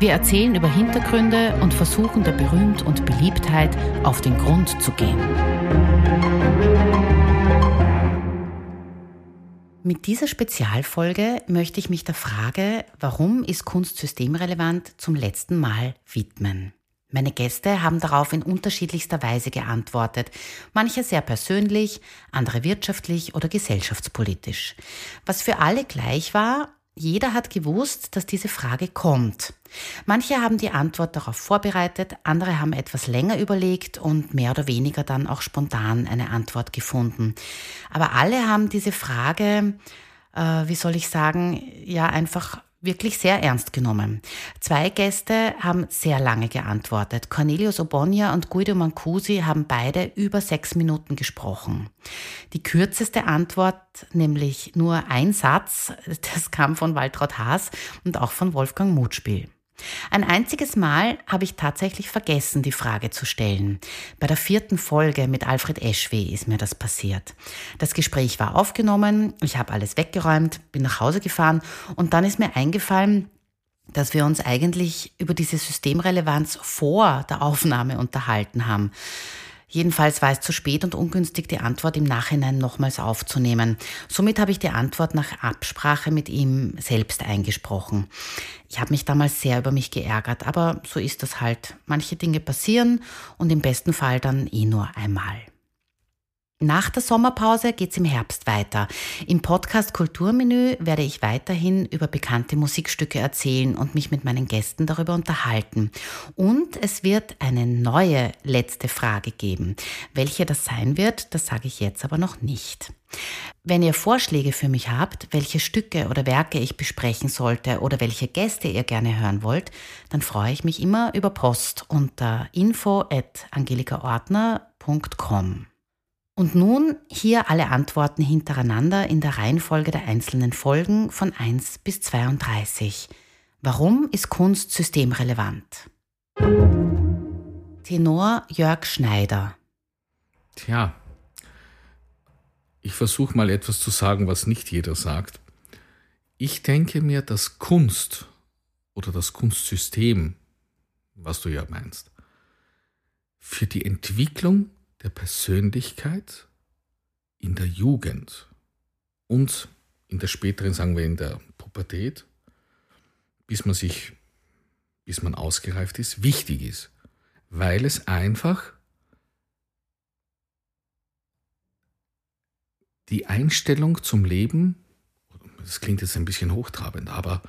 Wir erzählen über Hintergründe und versuchen der Berühmt und Beliebtheit auf den Grund zu gehen. Mit dieser Spezialfolge möchte ich mich der Frage, warum ist Kunst systemrelevant, zum letzten Mal widmen. Meine Gäste haben darauf in unterschiedlichster Weise geantwortet, manche sehr persönlich, andere wirtschaftlich oder gesellschaftspolitisch. Was für alle gleich war, jeder hat gewusst, dass diese Frage kommt. Manche haben die Antwort darauf vorbereitet, andere haben etwas länger überlegt und mehr oder weniger dann auch spontan eine Antwort gefunden. Aber alle haben diese Frage, äh, wie soll ich sagen, ja einfach wirklich sehr ernst genommen. Zwei Gäste haben sehr lange geantwortet. Cornelius Obonia und Guido Mancusi haben beide über sechs Minuten gesprochen. Die kürzeste Antwort, nämlich nur ein Satz, das kam von Waltraud Haas und auch von Wolfgang Mutspiel. Ein einziges Mal habe ich tatsächlich vergessen, die Frage zu stellen. Bei der vierten Folge mit Alfred Eschweh ist mir das passiert. Das Gespräch war aufgenommen, ich habe alles weggeräumt, bin nach Hause gefahren und dann ist mir eingefallen, dass wir uns eigentlich über diese Systemrelevanz vor der Aufnahme unterhalten haben. Jedenfalls war es zu spät und ungünstig, die Antwort im Nachhinein nochmals aufzunehmen. Somit habe ich die Antwort nach Absprache mit ihm selbst eingesprochen. Ich habe mich damals sehr über mich geärgert, aber so ist das halt. Manche Dinge passieren und im besten Fall dann eh nur einmal. Nach der Sommerpause geht's im Herbst weiter. Im Podcast Kulturmenü werde ich weiterhin über bekannte Musikstücke erzählen und mich mit meinen Gästen darüber unterhalten. Und es wird eine neue letzte Frage geben. Welche das sein wird, das sage ich jetzt aber noch nicht. Wenn ihr Vorschläge für mich habt, welche Stücke oder Werke ich besprechen sollte oder welche Gäste ihr gerne hören wollt, dann freue ich mich immer über Post unter info at angelikaortner.com. Und nun hier alle Antworten hintereinander in der Reihenfolge der einzelnen Folgen von 1 bis 32. Warum ist Kunst systemrelevant? Tenor Jörg Schneider. Tja, ich versuche mal etwas zu sagen, was nicht jeder sagt. Ich denke mir, dass Kunst oder das Kunstsystem, was du ja meinst, für die Entwicklung der Persönlichkeit in der Jugend und in der späteren, sagen wir, in der Pubertät, bis man sich, bis man ausgereift ist, wichtig ist, weil es einfach die Einstellung zum Leben, das klingt jetzt ein bisschen hochtrabend, aber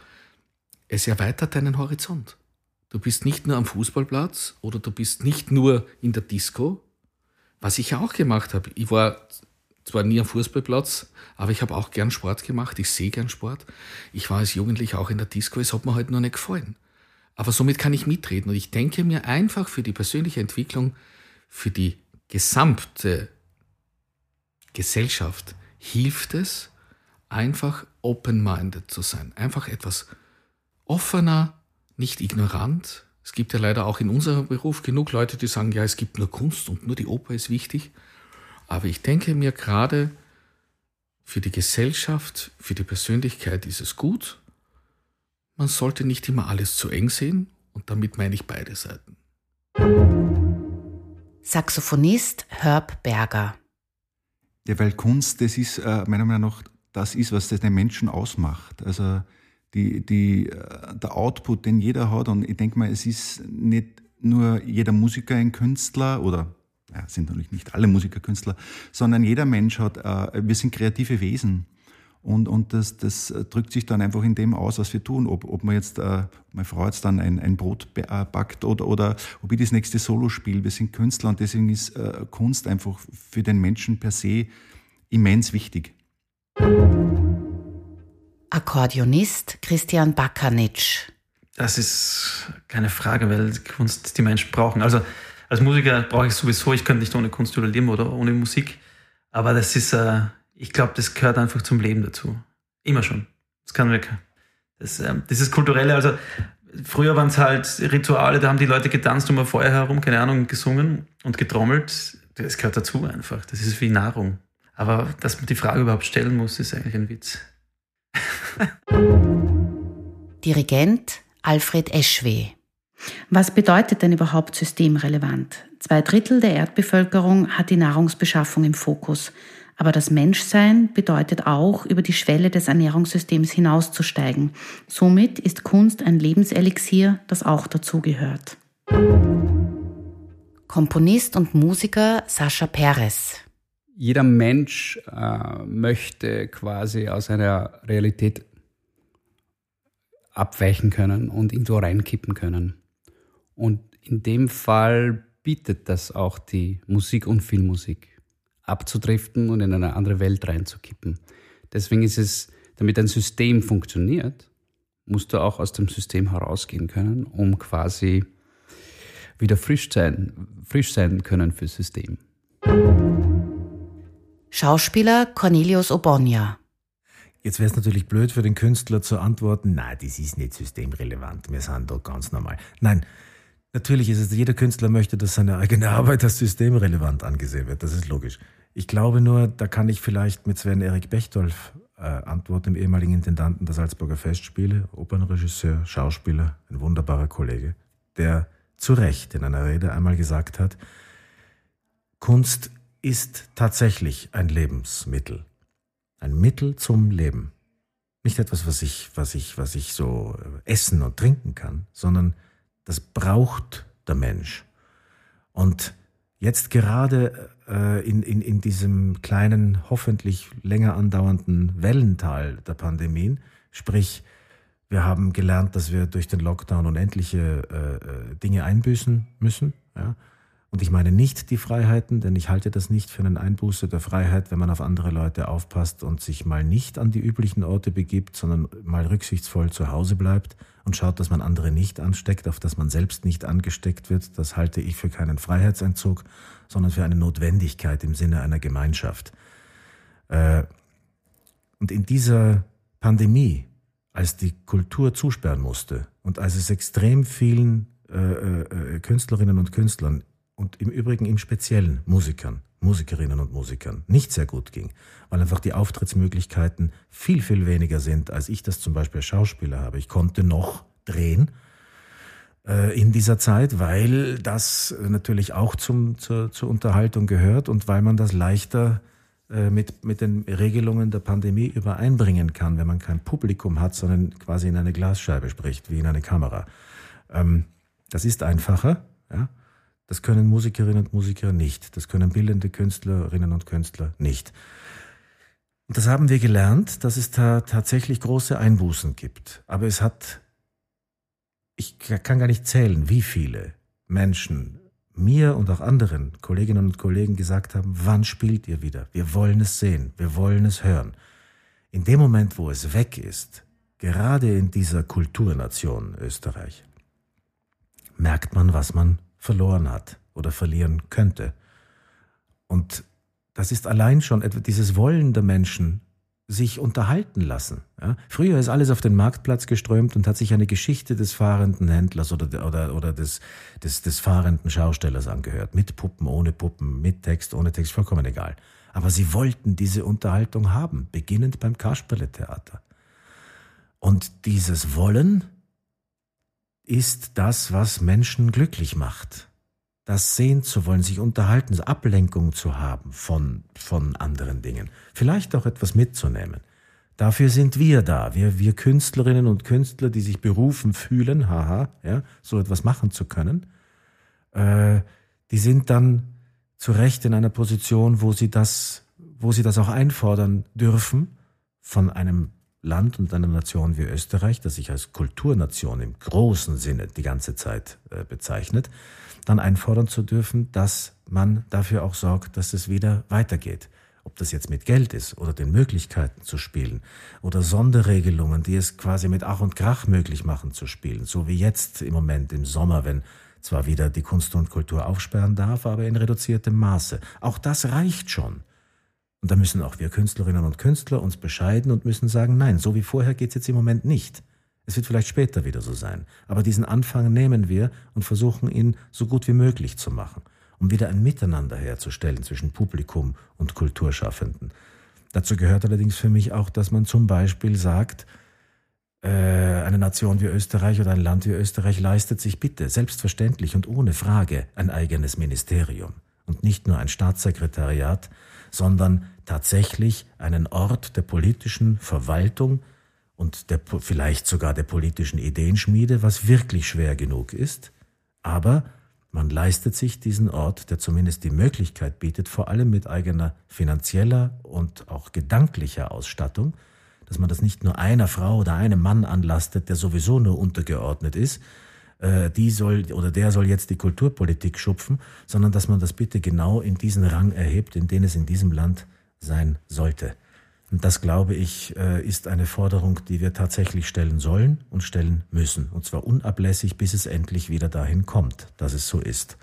es erweitert deinen Horizont. Du bist nicht nur am Fußballplatz oder du bist nicht nur in der Disco, was ich auch gemacht habe. Ich war zwar nie am Fußballplatz, aber ich habe auch gern Sport gemacht. Ich sehe gern Sport. Ich war als Jugendlicher auch in der Disco. Es hat mir halt nur nicht gefallen. Aber somit kann ich mitreden. Und ich denke mir einfach für die persönliche Entwicklung, für die gesamte Gesellschaft hilft es, einfach open-minded zu sein. Einfach etwas offener, nicht ignorant, es gibt ja leider auch in unserem Beruf genug Leute, die sagen, ja, es gibt nur Kunst und nur die Oper ist wichtig. Aber ich denke mir gerade, für die Gesellschaft, für die Persönlichkeit ist es gut. Man sollte nicht immer alles zu eng sehen und damit meine ich beide Seiten. Saxophonist Herb Berger. Ja, weil Kunst, das ist äh, meiner Meinung nach das ist, was das den Menschen ausmacht. Also die, die, äh, der Output, den jeder hat. Und ich denke mal, es ist nicht nur jeder Musiker ein Künstler oder ja, sind natürlich nicht alle Musiker Künstler, sondern jeder Mensch hat, äh, wir sind kreative Wesen. Und, und das, das drückt sich dann einfach in dem aus, was wir tun. Ob, ob man jetzt, äh, meine Frau jetzt dann ein, ein Brot äh, backt oder, oder ob ich das nächste Solo spiele. Wir sind Künstler und deswegen ist äh, Kunst einfach für den Menschen per se immens wichtig. Akkordeonist Christian Bakanitsch. Das ist keine Frage, weil Kunst die Menschen brauchen. Also als Musiker brauche ich sowieso, ich könnte nicht ohne Kunst überleben oder ohne Musik. Aber das ist, äh, ich glaube, das gehört einfach zum Leben dazu. Immer schon. Das kann wir, das, äh, ist kulturelle, also früher waren es halt Rituale, da haben die Leute getanzt um ein Feuer herum, keine Ahnung, gesungen und getrommelt. Das gehört dazu einfach. Das ist wie Nahrung. Aber dass man die Frage überhaupt stellen muss, ist eigentlich ein Witz. Dirigent Alfred Eschwe. Was bedeutet denn überhaupt systemrelevant? Zwei Drittel der Erdbevölkerung hat die Nahrungsbeschaffung im Fokus. Aber das Menschsein bedeutet auch, über die Schwelle des Ernährungssystems hinauszusteigen. Somit ist Kunst ein Lebenselixier, das auch dazugehört. Komponist und Musiker Sascha Perez. Jeder Mensch äh, möchte quasi aus einer Realität abweichen können und irgendwo reinkippen können. Und in dem Fall bietet das auch die Musik und Filmmusik abzudriften und in eine andere Welt reinzukippen. Deswegen ist es, damit ein System funktioniert, musst du auch aus dem System herausgehen können, um quasi wieder frisch sein, frisch sein können fürs System. Schauspieler Cornelius Obonia. Jetzt wäre es natürlich blöd für den Künstler zu antworten, nein, das ist nicht systemrelevant, wir sind doch ganz normal. Nein, natürlich ist es, jeder Künstler möchte, dass seine eigene Arbeit als systemrelevant angesehen wird, das ist logisch. Ich glaube nur, da kann ich vielleicht mit Sven Erik Bechtolf äh, antworten, dem ehemaligen Intendanten der Salzburger Festspiele, Opernregisseur, Schauspieler, ein wunderbarer Kollege, der zu Recht in einer Rede einmal gesagt hat, Kunst ist tatsächlich ein Lebensmittel. Ein Mittel zum Leben. Nicht etwas, was ich, was ich, was ich so äh, essen und trinken kann, sondern das braucht der Mensch. Und jetzt gerade äh, in, in, in diesem kleinen, hoffentlich länger andauernden Wellental der Pandemien. Sprich, wir haben gelernt, dass wir durch den Lockdown unendliche äh, äh, Dinge einbüßen müssen. Ja? Und ich meine nicht die Freiheiten, denn ich halte das nicht für einen Einbuße der Freiheit, wenn man auf andere Leute aufpasst und sich mal nicht an die üblichen Orte begibt, sondern mal rücksichtsvoll zu Hause bleibt und schaut, dass man andere nicht ansteckt, auf dass man selbst nicht angesteckt wird. Das halte ich für keinen Freiheitsentzug, sondern für eine Notwendigkeit im Sinne einer Gemeinschaft. Äh, und in dieser Pandemie, als die Kultur zusperren musste und als es extrem vielen äh, äh, Künstlerinnen und Künstlern und im Übrigen im Speziellen Musikern, Musikerinnen und Musikern nicht sehr gut ging, weil einfach die Auftrittsmöglichkeiten viel, viel weniger sind, als ich das zum Beispiel als Schauspieler habe. Ich konnte noch drehen äh, in dieser Zeit, weil das natürlich auch zum, zur, zur Unterhaltung gehört und weil man das leichter äh, mit, mit den Regelungen der Pandemie übereinbringen kann, wenn man kein Publikum hat, sondern quasi in eine Glasscheibe spricht, wie in eine Kamera. Ähm, das ist einfacher, ja. Das können Musikerinnen und Musiker nicht. Das können bildende Künstlerinnen und Künstler nicht. Und das haben wir gelernt, dass es da tatsächlich große Einbußen gibt. Aber es hat, ich kann gar nicht zählen, wie viele Menschen mir und auch anderen Kolleginnen und Kollegen gesagt haben, wann spielt ihr wieder? Wir wollen es sehen, wir wollen es hören. In dem Moment, wo es weg ist, gerade in dieser Kulturnation Österreich, merkt man, was man verloren hat oder verlieren könnte. Und das ist allein schon dieses Wollen der Menschen, sich unterhalten lassen. Ja? Früher ist alles auf den Marktplatz geströmt und hat sich eine Geschichte des fahrenden Händlers oder, oder, oder des, des, des fahrenden Schaustellers angehört. Mit Puppen, ohne Puppen, mit Text, ohne Text, vollkommen egal. Aber sie wollten diese Unterhaltung haben, beginnend beim Kasperle-Theater. Und dieses Wollen ist das, was Menschen glücklich macht. Das sehen zu wollen, sich unterhalten, Ablenkung zu haben von, von anderen Dingen. Vielleicht auch etwas mitzunehmen. Dafür sind wir da. Wir, wir Künstlerinnen und Künstler, die sich berufen fühlen, haha, ja, so etwas machen zu können, äh, die sind dann zu Recht in einer Position, wo sie das, wo sie das auch einfordern dürfen von einem Land und einer Nation wie Österreich, das sich als Kulturnation im großen Sinne die ganze Zeit äh, bezeichnet, dann einfordern zu dürfen, dass man dafür auch sorgt, dass es wieder weitergeht. ob das jetzt mit Geld ist oder den Möglichkeiten zu spielen oder Sonderregelungen, die es quasi mit Ach und Krach möglich machen zu spielen, so wie jetzt im Moment im Sommer, wenn zwar wieder die Kunst und Kultur aufsperren darf, aber in reduziertem Maße. Auch das reicht schon. Und da müssen auch wir Künstlerinnen und Künstler uns bescheiden und müssen sagen, nein, so wie vorher geht es jetzt im Moment nicht. Es wird vielleicht später wieder so sein. Aber diesen Anfang nehmen wir und versuchen ihn so gut wie möglich zu machen, um wieder ein Miteinander herzustellen zwischen Publikum und Kulturschaffenden. Dazu gehört allerdings für mich auch, dass man zum Beispiel sagt, äh, eine Nation wie Österreich oder ein Land wie Österreich leistet sich bitte selbstverständlich und ohne Frage ein eigenes Ministerium und nicht nur ein Staatssekretariat, sondern tatsächlich einen Ort der politischen Verwaltung, und der, vielleicht sogar der politischen Ideenschmiede, was wirklich schwer genug ist, aber man leistet sich diesen Ort, der zumindest die Möglichkeit bietet, vor allem mit eigener finanzieller und auch gedanklicher Ausstattung, dass man das nicht nur einer Frau oder einem Mann anlastet, der sowieso nur untergeordnet ist, äh, die soll oder der soll jetzt die Kulturpolitik schupfen, sondern dass man das bitte genau in diesen Rang erhebt, in den es in diesem Land sein sollte. Und das, glaube ich, äh, ist eine Forderung, die wir tatsächlich stellen sollen und stellen müssen. Und zwar unablässig, bis es endlich wieder dahin kommt, dass es so ist.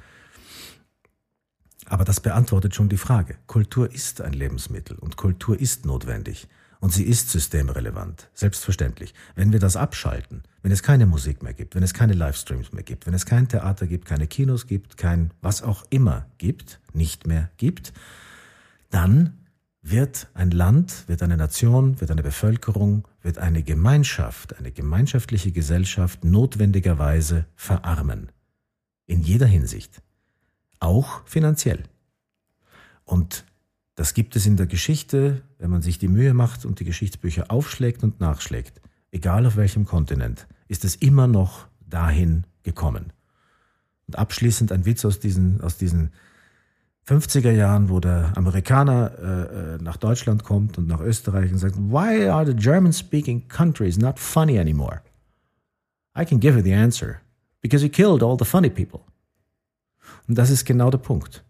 Aber das beantwortet schon die Frage. Kultur ist ein Lebensmittel und Kultur ist notwendig. Und sie ist systemrelevant, selbstverständlich. Wenn wir das abschalten, wenn es keine Musik mehr gibt, wenn es keine Livestreams mehr gibt, wenn es kein Theater gibt, keine Kinos gibt, kein was auch immer gibt, nicht mehr gibt, dann wird ein Land, wird eine Nation, wird eine Bevölkerung, wird eine Gemeinschaft, eine gemeinschaftliche Gesellschaft notwendigerweise verarmen. In jeder Hinsicht. Auch finanziell. Und das gibt es in der Geschichte, wenn man sich die Mühe macht und die Geschichtsbücher aufschlägt und nachschlägt, egal auf welchem Kontinent, ist es immer noch dahin gekommen. Und abschließend ein Witz aus diesen, aus diesen 50er Jahren, wo der Amerikaner äh, äh, nach Deutschland kommt und nach Österreich und sagt, why are the German-speaking countries not funny anymore? I can give you the answer. Because he killed all the funny people. Und das ist genau der Punkt.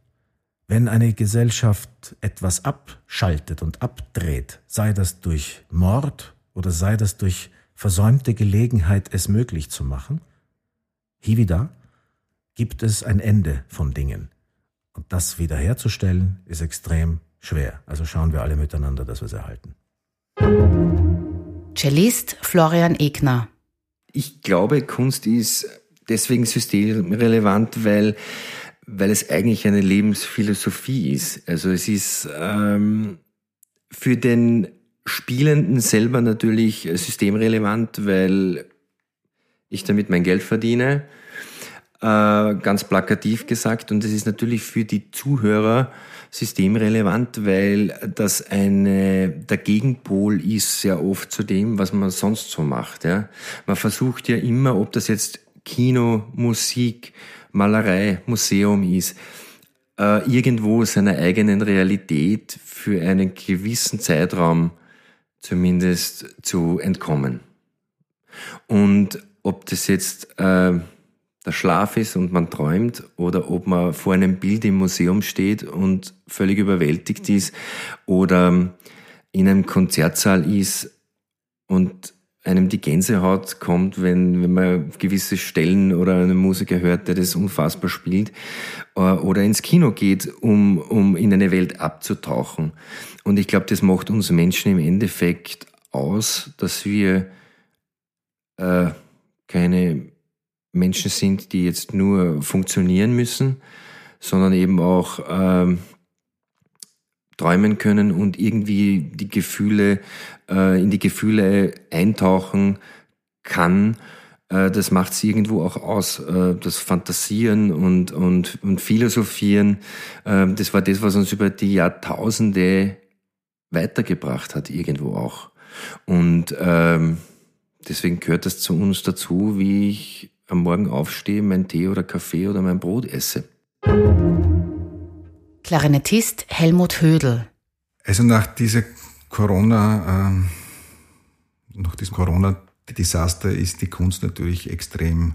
Wenn eine Gesellschaft etwas abschaltet und abdreht, sei das durch Mord oder sei das durch versäumte Gelegenheit, es möglich zu machen, hier wieder gibt es ein Ende von Dingen. Und das wiederherzustellen ist extrem schwer. Also schauen wir alle miteinander, dass wir es erhalten. Cellist Florian Egner. Ich glaube, Kunst ist deswegen systemrelevant, weil, weil es eigentlich eine Lebensphilosophie ist. Also es ist ähm, für den Spielenden selber natürlich systemrelevant, weil ich damit mein Geld verdiene äh, ganz plakativ gesagt. Und es ist natürlich für die Zuhörer systemrelevant, weil das eine, der Gegenpol ist sehr oft zu dem, was man sonst so macht. Ja. Man versucht ja immer, ob das jetzt Kino, Musik, Malerei, Museum ist, äh, irgendwo seiner eigenen Realität für einen gewissen Zeitraum zumindest zu entkommen. Und ob das jetzt äh, der Schlaf ist und man träumt oder ob man vor einem Bild im Museum steht und völlig überwältigt ist oder in einem Konzertsaal ist und einem die Gänsehaut kommt, wenn, wenn man gewisse Stellen oder einen Musiker hört, der das unfassbar spielt, äh, oder ins Kino geht, um, um in eine Welt abzutauchen. Und ich glaube, das macht uns Menschen im Endeffekt aus, dass wir äh, keine Menschen sind, die jetzt nur funktionieren müssen, sondern eben auch ähm, träumen können und irgendwie die Gefühle, äh, in die Gefühle eintauchen kann. Äh, das macht es irgendwo auch aus. Äh, das Fantasieren und, und, und Philosophieren, äh, das war das, was uns über die Jahrtausende weitergebracht hat, irgendwo auch. Und ähm, deswegen gehört das zu uns dazu, wie ich am Morgen aufstehe, mein Tee oder Kaffee oder mein Brot esse. Klarinettist Helmut Hödel. Also nach dieser Corona, äh, nach diesem Corona-Desaster ist die Kunst natürlich extrem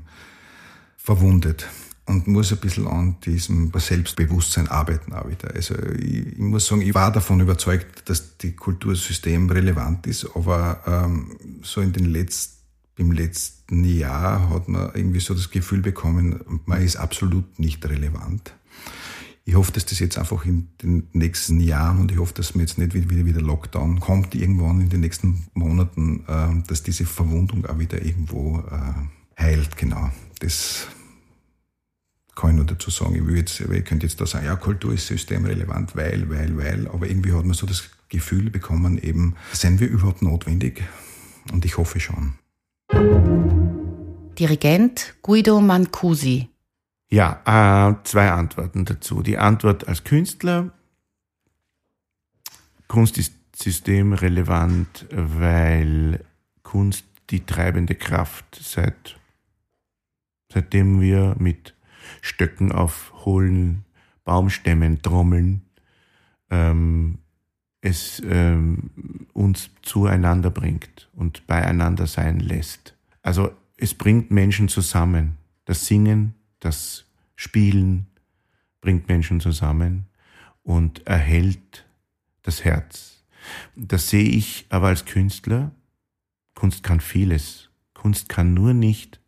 verwundet. und muss ein bisschen an diesem Selbstbewusstsein arbeiten auch wieder. Also ich, ich muss sagen, ich war davon überzeugt, dass die Kultursystem relevant ist, aber ähm, so in den letzten, im letzten Jahr hat man irgendwie so das Gefühl bekommen, man ist absolut nicht relevant. Ich hoffe, dass das jetzt einfach in den nächsten Jahren und ich hoffe, dass mir jetzt nicht wieder, wieder Lockdown kommt, irgendwann in den nächsten Monaten, äh, dass diese Verwundung auch wieder irgendwo äh, heilt, genau. Das kann ich nur dazu sagen. Ich, will jetzt, ich könnte jetzt da sagen, ja, Kultur ist systemrelevant, weil, weil, weil, aber irgendwie hat man so das Gefühl bekommen, eben, sind wir überhaupt notwendig? Und ich hoffe schon. Dirigent Guido Mancusi. Ja, äh, zwei Antworten dazu. Die Antwort als Künstler. Kunst ist systemrelevant, weil Kunst die treibende Kraft seit, seitdem wir mit Stöcken auf hohlen Baumstämmen trommeln, ähm, es ähm, uns zueinander bringt und beieinander sein lässt. Also es bringt Menschen zusammen. Das Singen, das Spielen bringt Menschen zusammen und erhält das Herz. Das sehe ich aber als Künstler. Kunst kann vieles. Kunst kann nur nicht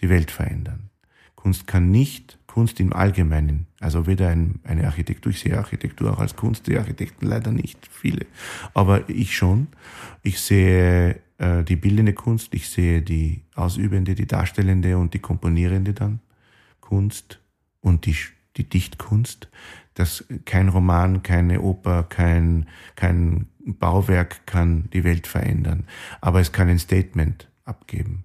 die Welt verändern. Kunst kann nicht Kunst im Allgemeinen, also weder ein, eine Architektur, ich sehe Architektur auch als Kunst, die Architekten leider nicht, viele, aber ich schon. Ich sehe äh, die bildende Kunst, ich sehe die ausübende, die darstellende und die komponierende dann Kunst und die, die Dichtkunst, dass kein Roman, keine Oper, kein, kein Bauwerk kann die Welt verändern, aber es kann ein Statement abgeben.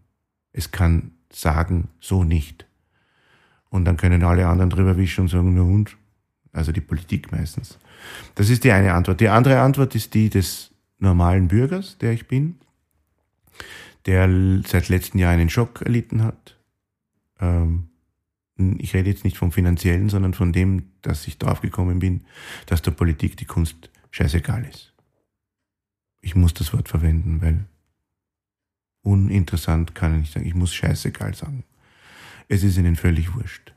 Es kann sagen, so nicht. Und dann können alle anderen drüber wischen und sagen, nur und? Also die Politik meistens. Das ist die eine Antwort. Die andere Antwort ist die des normalen Bürgers, der ich bin, der seit letztem Jahr einen Schock erlitten hat. Ähm, ich rede jetzt nicht vom finanziellen, sondern von dem, dass ich draufgekommen bin, dass der Politik die Kunst scheißegal ist. Ich muss das Wort verwenden, weil uninteressant kann ich nicht sagen. Ich muss scheißegal sagen es ist ihnen völlig wurscht.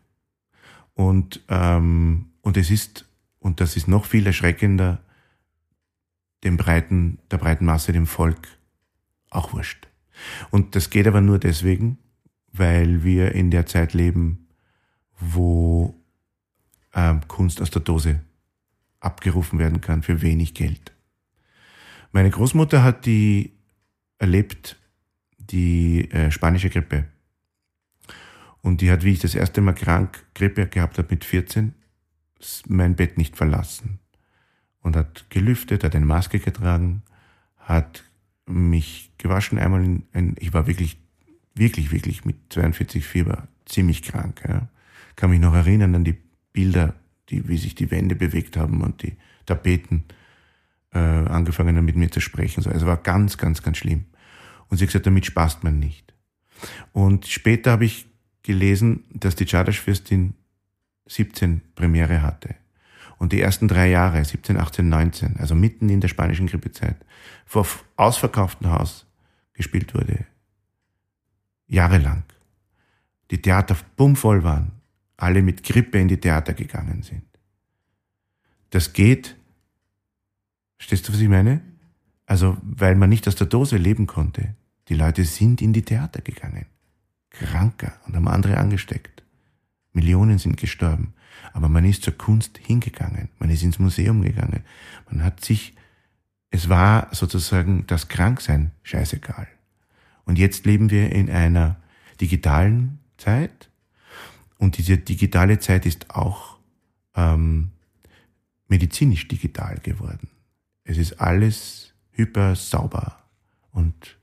Und, ähm, und es ist, und das ist noch viel erschreckender, dem breiten, der breiten Masse, dem Volk auch wurscht. Und das geht aber nur deswegen, weil wir in der Zeit leben, wo ähm, Kunst aus der Dose abgerufen werden kann für wenig Geld. Meine Großmutter hat die erlebt, die äh, spanische Grippe. Und die hat, wie ich das erste Mal krank Grippe gehabt habe mit 14, mein Bett nicht verlassen. Und hat gelüftet, hat eine Maske getragen, hat mich gewaschen einmal in ein, ich war wirklich, wirklich, wirklich mit 42 Fieber ziemlich krank. Ja. Kann mich noch erinnern an die Bilder, die, wie sich die Wände bewegt haben und die Tapeten äh, angefangen haben mit mir zu sprechen. Also es war ganz, ganz, ganz schlimm. Und sie hat gesagt, damit spaßt man nicht. Und später habe ich gelesen, dass die Czardasch-Fürstin 17 Premiere hatte. Und die ersten drei Jahre, 17, 18, 19, also mitten in der spanischen Grippezeit, vor ausverkauftem Haus gespielt wurde. Jahrelang. Die Theater bummvoll waren. Alle mit Grippe in die Theater gegangen sind. Das geht. Verstehst du, was ich meine? Also, weil man nicht aus der Dose leben konnte. Die Leute sind in die Theater gegangen kranker und haben andere angesteckt. Millionen sind gestorben. Aber man ist zur Kunst hingegangen. Man ist ins Museum gegangen. Man hat sich, es war sozusagen das Kranksein scheißegal. Und jetzt leben wir in einer digitalen Zeit. Und diese digitale Zeit ist auch ähm, medizinisch digital geworden. Es ist alles hyper sauber und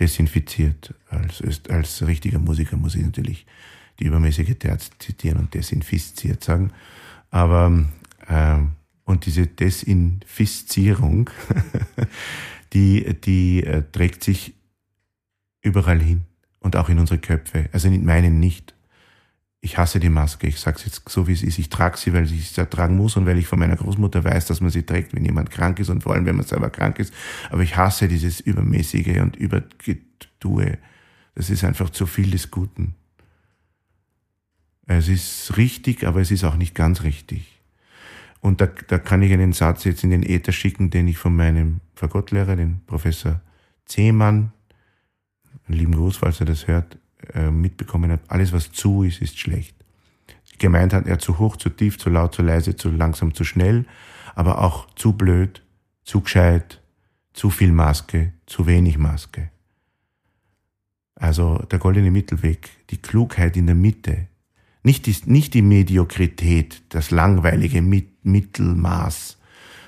desinfiziert. Als, als richtiger Musiker muss ich natürlich die übermäßige Terz zitieren und desinfiziert sagen. Aber äh, und diese Desinfizierung, die, die äh, trägt sich überall hin und auch in unsere Köpfe. Also in meinen nicht ich hasse die Maske. Ich sage es jetzt so, wie es ist. Ich trage sie, weil ich sie tragen muss und weil ich von meiner Großmutter weiß, dass man sie trägt, wenn jemand krank ist und vor allem, wenn man selber krank ist. Aber ich hasse dieses Übermäßige und Übergetue. Das ist einfach zu viel des Guten. Es ist richtig, aber es ist auch nicht ganz richtig. Und da, da kann ich einen Satz jetzt in den Äther schicken, den ich von meinem Fagottlehrer, den Professor Zehmann, einen lieben Gruß, falls er das hört, äh, mitbekommen habe. Alles, was zu ist, ist schlecht. Gemeint hat er zu hoch, zu tief, zu laut, zu leise, zu langsam, zu schnell, aber auch zu blöd, zu gescheit, zu viel Maske, zu wenig Maske. Also der goldene Mittelweg, die Klugheit in der Mitte, nicht die, nicht die Mediokrität, das langweilige Mittelmaß,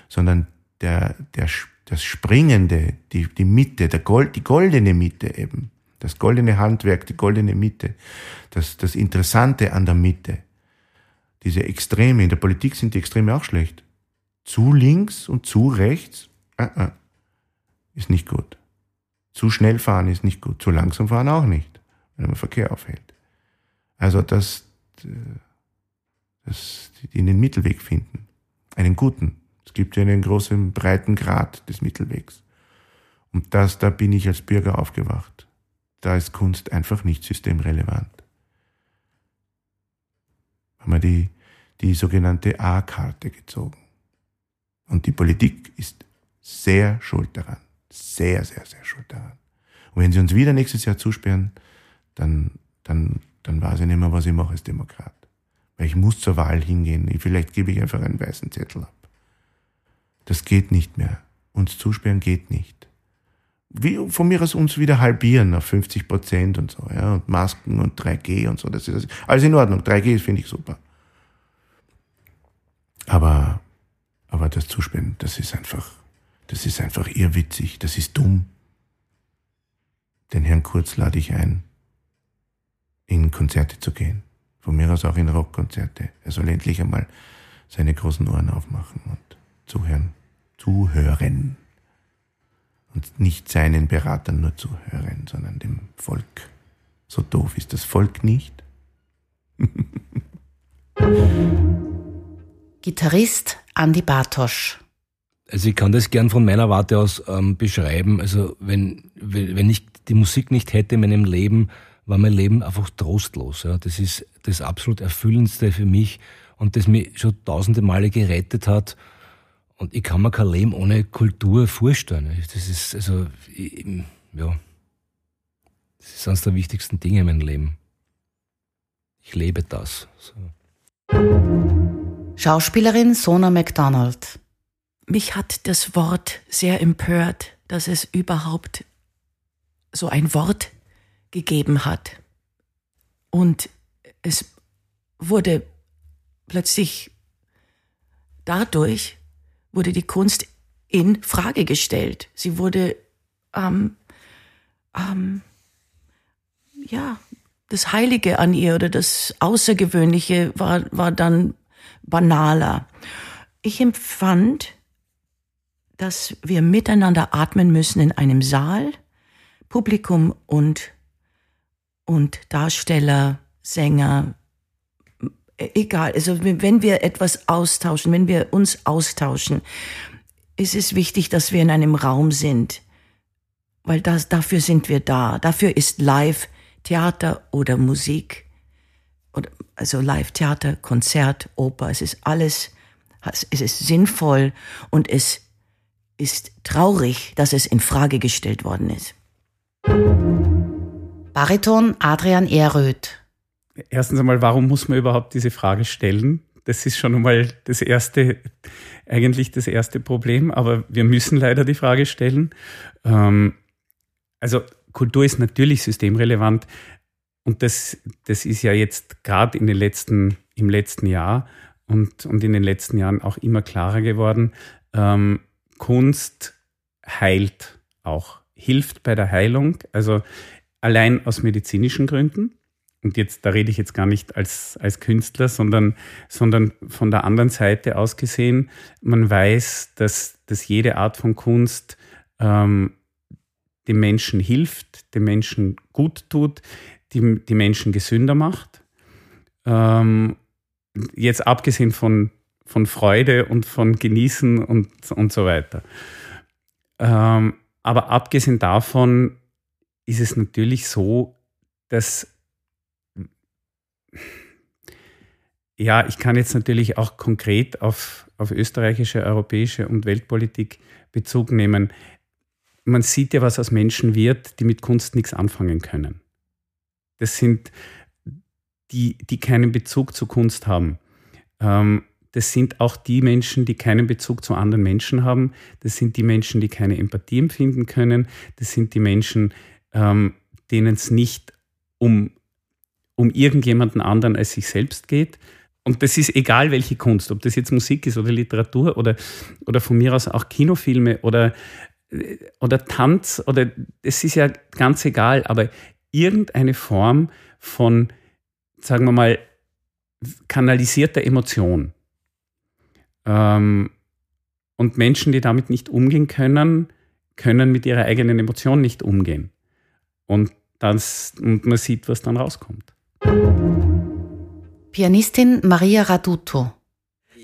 sondern der, der, das Springende, die, die Mitte, der Gold, die goldene Mitte eben, das goldene Handwerk, die goldene Mitte, das, das Interessante an der Mitte. Diese Extreme, in der Politik sind die Extreme auch schlecht. Zu links und zu rechts äh, äh, ist nicht gut. Zu schnell fahren ist nicht gut. Zu langsam fahren auch nicht, wenn man Verkehr aufhält. Also das, äh, das in den Mittelweg finden. Einen guten. Es gibt ja einen großen, breiten Grad des Mittelwegs. Und das, da bin ich als Bürger aufgewacht. Da ist Kunst einfach nicht systemrelevant. Haben wir die, die sogenannte A-Karte gezogen. Und die Politik ist sehr schuld daran. Sehr, sehr, sehr schuld daran. Und wenn sie uns wieder nächstes Jahr zusperren, dann, dann, dann weiß ich nicht mehr, was ich mache als Demokrat. Weil ich muss zur Wahl hingehen. Vielleicht gebe ich einfach einen weißen Zettel ab. Das geht nicht mehr. Uns zusperren geht nicht. Wie, von mir aus uns wieder halbieren auf 50 Prozent und so, ja, und Masken und 3G und so, das ist alles in Ordnung. 3G finde ich super. Aber, aber das Zusperren, das ist einfach, das ist einfach irrwitzig, das ist dumm. Den Herrn Kurz lade ich ein, in Konzerte zu gehen. Von mir aus auch in Rockkonzerte. Er soll endlich einmal seine großen Ohren aufmachen und zuhören. Zuhören. Und nicht seinen Beratern nur zuhören, sondern dem Volk. So doof ist das Volk nicht. Gitarrist Andy Bartosch. Also ich kann das gern von meiner Warte aus ähm, beschreiben. Also wenn, wenn ich die Musik nicht hätte in meinem Leben, war mein Leben einfach trostlos. Ja. Das ist das absolut Erfüllendste für mich und das mich schon tausende Male gerettet hat. Und ich kann mir kein Leben ohne Kultur vorstellen. Das ist, also, ich, ja, das ist eines der wichtigsten Dinge in meinem Leben. Ich lebe das. So. Schauspielerin Sona MacDonald. Mich hat das Wort sehr empört, dass es überhaupt so ein Wort gegeben hat. Und es wurde plötzlich dadurch wurde die Kunst in Frage gestellt. Sie wurde ähm, ähm, ja das Heilige an ihr oder das Außergewöhnliche war war dann banaler. Ich empfand, dass wir miteinander atmen müssen in einem Saal, Publikum und, und Darsteller, Sänger, egal. Also wenn wir etwas austauschen, wenn wir uns austauschen, ist es wichtig, dass wir in einem Raum sind, weil das, dafür sind wir da. Dafür ist Live Theater oder Musik oder also Live-Theater, Konzert, Oper, es ist alles, es ist sinnvoll und es ist traurig, dass es in Frage gestellt worden ist. Bariton Adrian Ehrröth. Erstens einmal, warum muss man überhaupt diese Frage stellen? Das ist schon einmal das erste, eigentlich das erste Problem, aber wir müssen leider die Frage stellen. Ähm, also Kultur ist natürlich systemrelevant, und das, das ist ja jetzt gerade in den letzten, im letzten Jahr und, und in den letzten Jahren auch immer klarer geworden. Ähm, Kunst heilt auch, hilft bei der Heilung, also allein aus medizinischen Gründen. Und jetzt, da rede ich jetzt gar nicht als, als Künstler, sondern, sondern von der anderen Seite aus gesehen. Man weiß, dass, dass jede Art von Kunst ähm, dem Menschen hilft, dem Menschen gut tut, die, die Menschen gesünder macht. Ähm, jetzt abgesehen von, von Freude und von Genießen und, und so weiter. Ähm, aber abgesehen davon ist es natürlich so, dass ja, ich kann jetzt natürlich auch konkret auf, auf österreichische, europäische und Weltpolitik Bezug nehmen. Man sieht ja, was aus Menschen wird, die mit Kunst nichts anfangen können. Das sind die, die keinen Bezug zu Kunst haben. Ähm, das sind auch die Menschen, die keinen Bezug zu anderen Menschen haben. Das sind die Menschen, die keine Empathie empfinden können. Das sind die Menschen, ähm, denen es nicht um, um irgendjemanden anderen als sich selbst geht. Und das ist egal, welche Kunst, ob das jetzt Musik ist oder Literatur oder, oder von mir aus auch Kinofilme oder, oder Tanz oder es ist ja ganz egal, aber irgendeine Form von, sagen wir mal, kanalisierter Emotion. Ähm, und Menschen, die damit nicht umgehen können, können mit ihrer eigenen Emotion nicht umgehen. Und, das, und man sieht, was dann rauskommt. Pianistin Maria Raduto.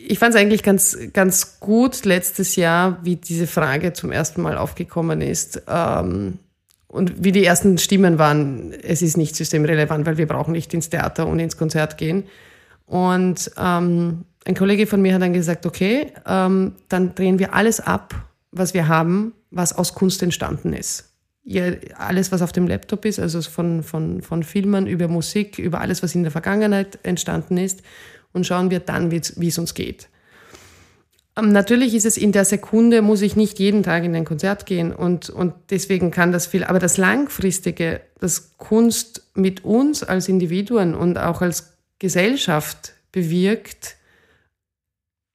Ich fand es eigentlich ganz, ganz gut letztes Jahr, wie diese Frage zum ersten Mal aufgekommen ist. Ähm, und wie die ersten Stimmen waren, es ist nicht systemrelevant, weil wir brauchen nicht ins Theater und ins Konzert gehen. Und ähm, ein Kollege von mir hat dann gesagt, okay, ähm, dann drehen wir alles ab, was wir haben, was aus Kunst entstanden ist. Ja, alles, was auf dem Laptop ist, also von, von, von Filmen über Musik, über alles, was in der Vergangenheit entstanden ist, und schauen wir dann, wie es uns geht. Ähm, natürlich ist es in der Sekunde, muss ich nicht jeden Tag in ein Konzert gehen und, und deswegen kann das viel, aber das Langfristige, das Kunst mit uns als Individuen und auch als Gesellschaft bewirkt,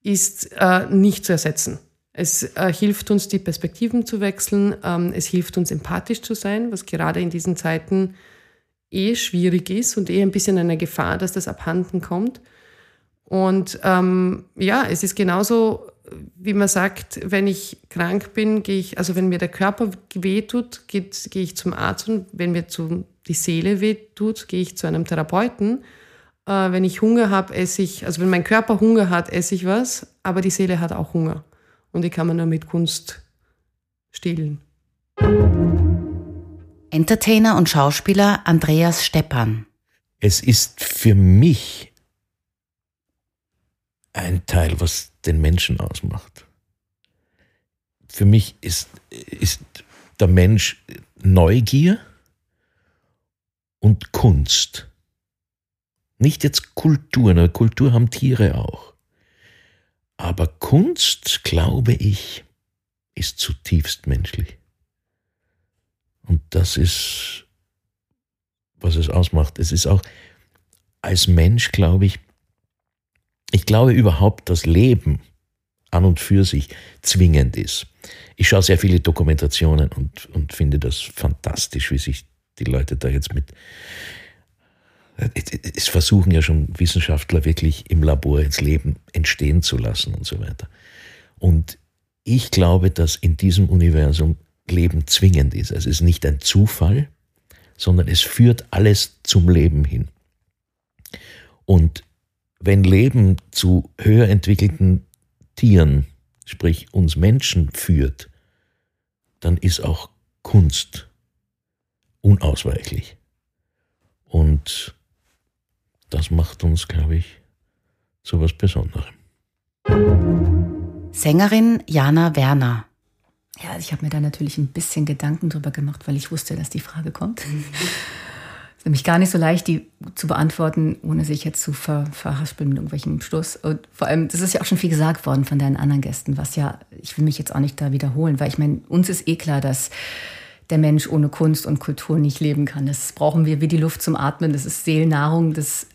ist äh, nicht zu ersetzen. Es äh, hilft uns, die Perspektiven zu wechseln. Ähm, es hilft uns, empathisch zu sein, was gerade in diesen Zeiten eh schwierig ist und eh ein bisschen eine Gefahr, dass das abhanden kommt. Und ähm, ja, es ist genauso, wie man sagt, wenn ich krank bin, gehe ich, also wenn mir der Körper wehtut, gehe geh ich zum Arzt und wenn mir zu, die Seele wehtut, gehe ich zu einem Therapeuten. Äh, wenn ich Hunger habe, esse ich, also wenn mein Körper Hunger hat, esse ich was, aber die Seele hat auch Hunger. Und die kann man nur mit Kunst stillen. Entertainer und Schauspieler Andreas Steppan. Es ist für mich ein Teil, was den Menschen ausmacht. Für mich ist, ist der Mensch Neugier und Kunst. Nicht jetzt Kultur, Kultur haben Tiere auch. Aber Kunst, glaube ich, ist zutiefst menschlich. Und das ist, was es ausmacht. Es ist auch als Mensch, glaube ich, ich glaube überhaupt, dass Leben an und für sich zwingend ist. Ich schaue sehr viele Dokumentationen und, und finde das fantastisch, wie sich die Leute da jetzt mit es versuchen ja schon Wissenschaftler wirklich im Labor ins Leben entstehen zu lassen und so weiter. Und ich glaube, dass in diesem Universum Leben zwingend ist. Es ist nicht ein Zufall, sondern es führt alles zum Leben hin. Und wenn Leben zu höher entwickelten Tieren, sprich uns Menschen führt, dann ist auch Kunst unausweichlich. Und das macht uns, glaube ich, zu was Besonderem. Sängerin Jana Werner. Ja, ich habe mir da natürlich ein bisschen Gedanken drüber gemacht, weil ich wusste, dass die Frage kommt. Mhm. ist nämlich gar nicht so leicht, die zu beantworten, ohne sich jetzt zu ver verhaspeln mit irgendwelchem Schluss. Und vor allem, das ist ja auch schon viel gesagt worden von deinen anderen Gästen, was ja, ich will mich jetzt auch nicht da wiederholen, weil ich meine, uns ist eh klar, dass der Mensch ohne Kunst und Kultur nicht leben kann. Das brauchen wir wie die Luft zum Atmen, das ist Seelennahrung, das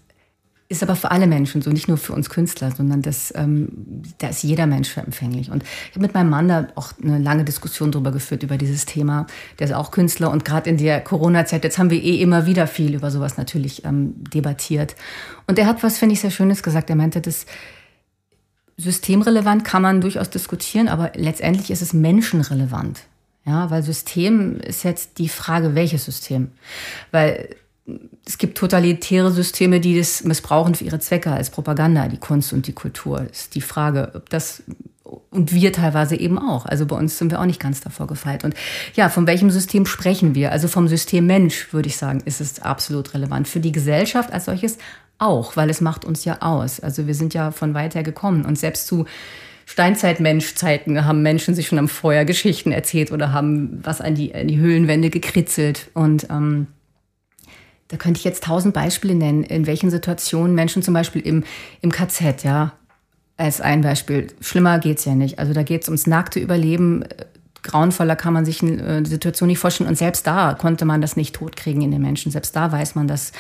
ist aber für alle Menschen so, nicht nur für uns Künstler, sondern das, ähm, da ist jeder Mensch für empfänglich. Und ich habe mit meinem Mann da auch eine lange Diskussion darüber geführt, über dieses Thema. Der ist auch Künstler und gerade in der Corona-Zeit, jetzt haben wir eh immer wieder viel über sowas natürlich ähm, debattiert. Und er hat was, finde ich, sehr Schönes gesagt. Er meinte, das systemrelevant kann man durchaus diskutieren, aber letztendlich ist es menschenrelevant. Ja, weil System ist jetzt die Frage, welches System? Weil es gibt totalitäre Systeme, die das missbrauchen für ihre Zwecke als Propaganda, die Kunst und die Kultur. Ist die Frage, ob das und wir teilweise eben auch. Also bei uns sind wir auch nicht ganz davor gefeit. Und ja, von welchem System sprechen wir? Also vom System Mensch, würde ich sagen, ist es absolut relevant. Für die Gesellschaft als solches auch, weil es macht uns ja aus. Also wir sind ja von weit her gekommen. Und selbst zu Steinzeitmenschzeiten haben Menschen sich schon am Feuer Geschichten erzählt oder haben was an die, an die Höhlenwände gekritzelt. Und ähm, da könnte ich jetzt tausend Beispiele nennen, in welchen Situationen Menschen zum Beispiel im, im KZ, ja, als ein Beispiel. Schlimmer geht's ja nicht. Also da geht's ums nackte Überleben. Grauenvoller kann man sich eine äh, Situation nicht vorstellen. Und selbst da konnte man das nicht totkriegen in den Menschen. Selbst da weiß man, dass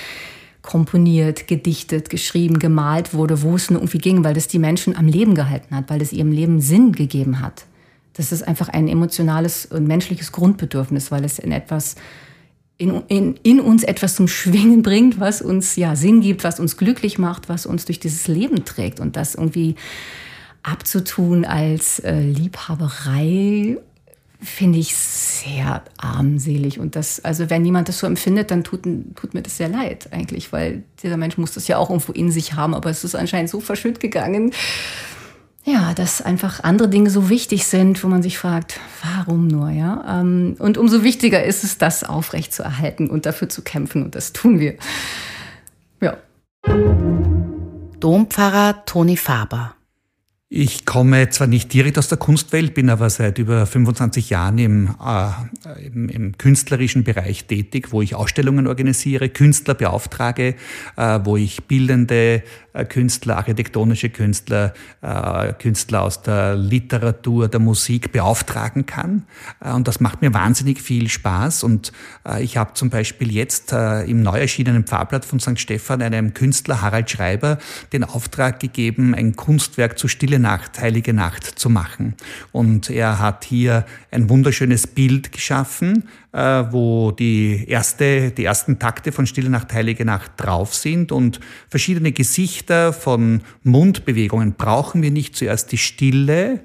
komponiert, gedichtet, geschrieben, gemalt wurde, wo es nur irgendwie ging, weil das die Menschen am Leben gehalten hat, weil es ihrem Leben Sinn gegeben hat. Das ist einfach ein emotionales und menschliches Grundbedürfnis, weil es in etwas in, in, in uns etwas zum Schwingen bringt, was uns ja Sinn gibt, was uns glücklich macht, was uns durch dieses Leben trägt. Und das irgendwie abzutun als äh, Liebhaberei finde ich sehr armselig. Und das, also wenn jemand das so empfindet, dann tut, tut mir das sehr leid eigentlich, weil dieser Mensch muss das ja auch irgendwo in sich haben, aber es ist anscheinend so verschütt gegangen, ja, dass einfach andere Dinge so wichtig sind, wo man sich fragt, warum nur, ja? Ähm, und umso wichtiger ist es, das aufrecht zu erhalten und dafür zu kämpfen und das tun wir. Ja. Dompfarrer Toni Faber. Ich komme zwar nicht direkt aus der Kunstwelt, bin aber seit über 25 Jahren im, äh, im, im, künstlerischen Bereich tätig, wo ich Ausstellungen organisiere, Künstler beauftrage, äh, wo ich bildende Künstler, architektonische Künstler, äh, Künstler aus der Literatur, der Musik beauftragen kann. Äh, und das macht mir wahnsinnig viel Spaß. Und ich habe zum Beispiel jetzt im neu erschienenen Pfarrblatt von St. Stephan einem Künstler, Harald Schreiber, den Auftrag gegeben, ein Kunstwerk zu Stille Nacht, Heilige Nacht zu machen. Und er hat hier ein wunderschönes Bild geschaffen, äh, wo die, erste, die ersten Takte von Stille Nacht, Heilige Nacht drauf sind und verschiedene Gesichter von Mundbewegungen. Brauchen wir nicht zuerst die Stille,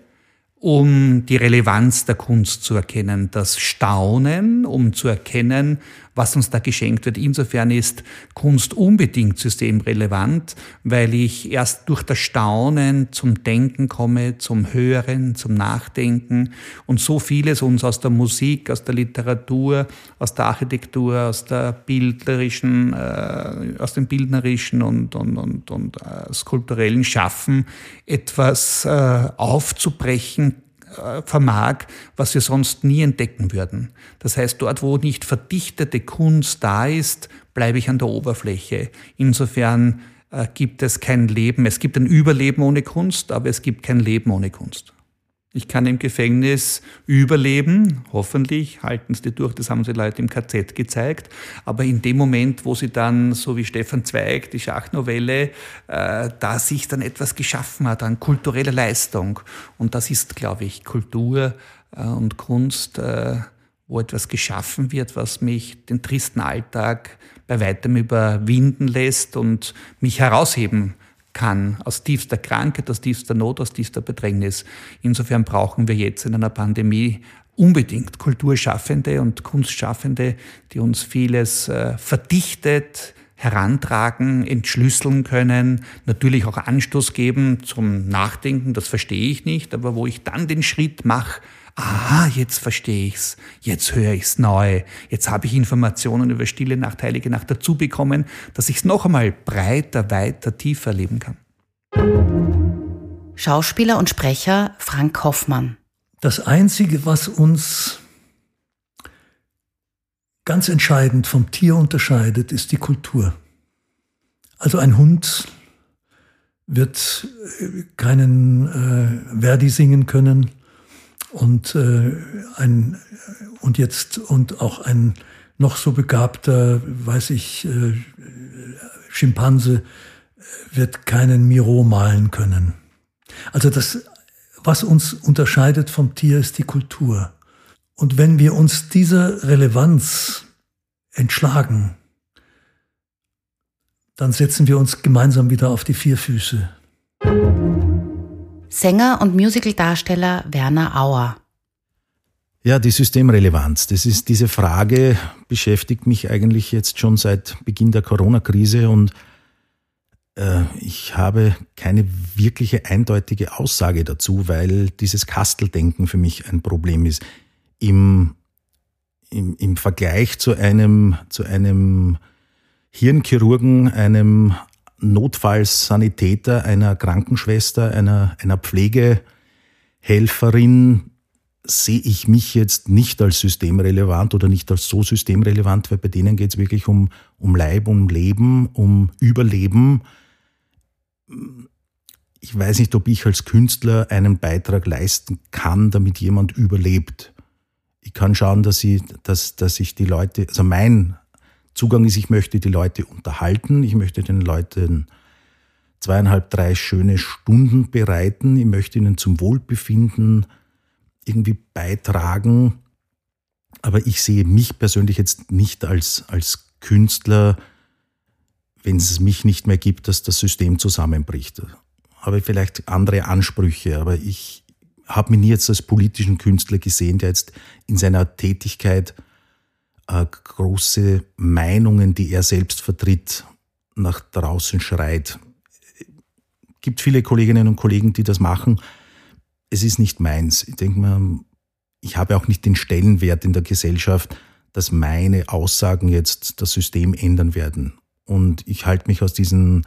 um die Relevanz der Kunst zu erkennen, das Staunen, um zu erkennen, was uns da geschenkt wird. Insofern ist Kunst unbedingt systemrelevant, weil ich erst durch das Staunen zum Denken komme, zum Hören, zum Nachdenken und so vieles uns aus der Musik, aus der Literatur, aus der Architektur, aus der bildnerischen, äh, aus dem bildnerischen und, und, und, und äh, skulpturellen Schaffen etwas äh, aufzubrechen, vermag, was wir sonst nie entdecken würden. Das heißt, dort, wo nicht verdichtete Kunst da ist, bleibe ich an der Oberfläche. Insofern äh, gibt es kein Leben. Es gibt ein Überleben ohne Kunst, aber es gibt kein Leben ohne Kunst. Ich kann im Gefängnis überleben, hoffentlich halten sie durch, das haben sie Leute im KZ gezeigt. Aber in dem Moment, wo sie dann, so wie Stefan Zweig, die Schachnovelle, äh, da sich dann etwas geschaffen hat an kultureller Leistung. Und das ist, glaube ich, Kultur äh, und Kunst, äh, wo etwas geschaffen wird, was mich den tristen Alltag bei weitem überwinden lässt und mich herausheben kann, aus tiefster Krankheit, aus tiefster Not, aus tiefster Bedrängnis. Insofern brauchen wir jetzt in einer Pandemie unbedingt Kulturschaffende und Kunstschaffende, die uns vieles äh, verdichtet, herantragen, entschlüsseln können, natürlich auch Anstoß geben zum Nachdenken, das verstehe ich nicht, aber wo ich dann den Schritt mache, aha, jetzt verstehe ich's, jetzt höre ich's neu, jetzt habe ich Informationen über Stille Nacht, Heilige Nacht dazu bekommen, dass ich es noch einmal breiter, weiter, tiefer erleben kann. Schauspieler und Sprecher Frank Hoffmann. Das Einzige, was uns ganz entscheidend vom Tier unterscheidet, ist die Kultur. Also ein Hund wird keinen äh, Verdi singen können, und äh, ein und jetzt und auch ein noch so begabter, weiß ich, äh, Schimpanse wird keinen Miro malen können. Also das, was uns unterscheidet vom Tier, ist die Kultur. Und wenn wir uns dieser Relevanz entschlagen, dann setzen wir uns gemeinsam wieder auf die vier Füße. Sänger und Musicaldarsteller Werner Auer. Ja, die Systemrelevanz. Das ist diese Frage beschäftigt mich eigentlich jetzt schon seit Beginn der Corona-Krise und äh, ich habe keine wirkliche eindeutige Aussage dazu, weil dieses Kasteldenken für mich ein Problem ist. Im, im, im Vergleich zu einem, zu einem Hirnchirurgen, einem Notfallsanitäter, einer Krankenschwester, einer, einer Pflegehelferin sehe ich mich jetzt nicht als systemrelevant oder nicht als so systemrelevant, weil bei denen geht es wirklich um, um Leib, um Leben, um Überleben. Ich weiß nicht, ob ich als Künstler einen Beitrag leisten kann, damit jemand überlebt. Ich kann schauen, dass ich, dass, dass ich die Leute, also mein Zugang ist, ich möchte die Leute unterhalten, ich möchte den Leuten zweieinhalb, drei schöne Stunden bereiten, ich möchte ihnen zum Wohlbefinden irgendwie beitragen. Aber ich sehe mich persönlich jetzt nicht als, als Künstler, wenn es mich nicht mehr gibt, dass das System zusammenbricht. Habe vielleicht andere Ansprüche, aber ich habe mich nie jetzt als politischen Künstler gesehen, der jetzt in seiner Tätigkeit große Meinungen, die er selbst vertritt, nach draußen schreit. Es gibt viele Kolleginnen und Kollegen, die das machen, es ist nicht meins. Ich denke mal, ich habe auch nicht den Stellenwert in der Gesellschaft, dass meine Aussagen jetzt das System ändern werden. Und ich halte mich aus diesen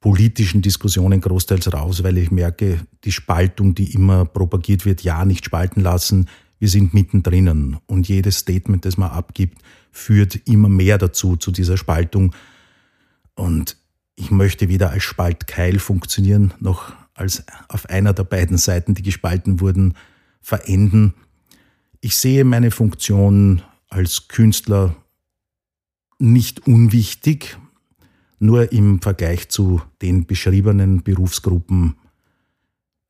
politischen Diskussionen großteils raus, weil ich merke, die Spaltung, die immer propagiert wird, ja, nicht spalten lassen, wir sind mittendrin. Und jedes Statement, das man abgibt, führt immer mehr dazu, zu dieser Spaltung. Und ich möchte weder als Spaltkeil funktionieren, noch als auf einer der beiden Seiten, die gespalten wurden, verenden. Ich sehe meine Funktion als Künstler nicht unwichtig, nur im Vergleich zu den beschriebenen Berufsgruppen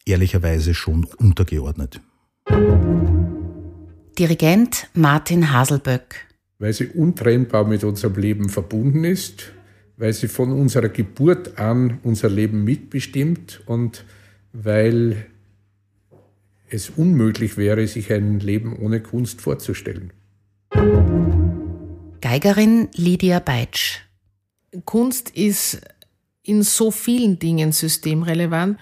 ehrlicherweise schon untergeordnet. Dirigent Martin Haselböck. Weil sie untrennbar mit unserem Leben verbunden ist, weil sie von unserer Geburt an unser Leben mitbestimmt und weil es unmöglich wäre, sich ein Leben ohne Kunst vorzustellen. Geigerin Lydia Beitsch. Kunst ist in so vielen Dingen systemrelevant,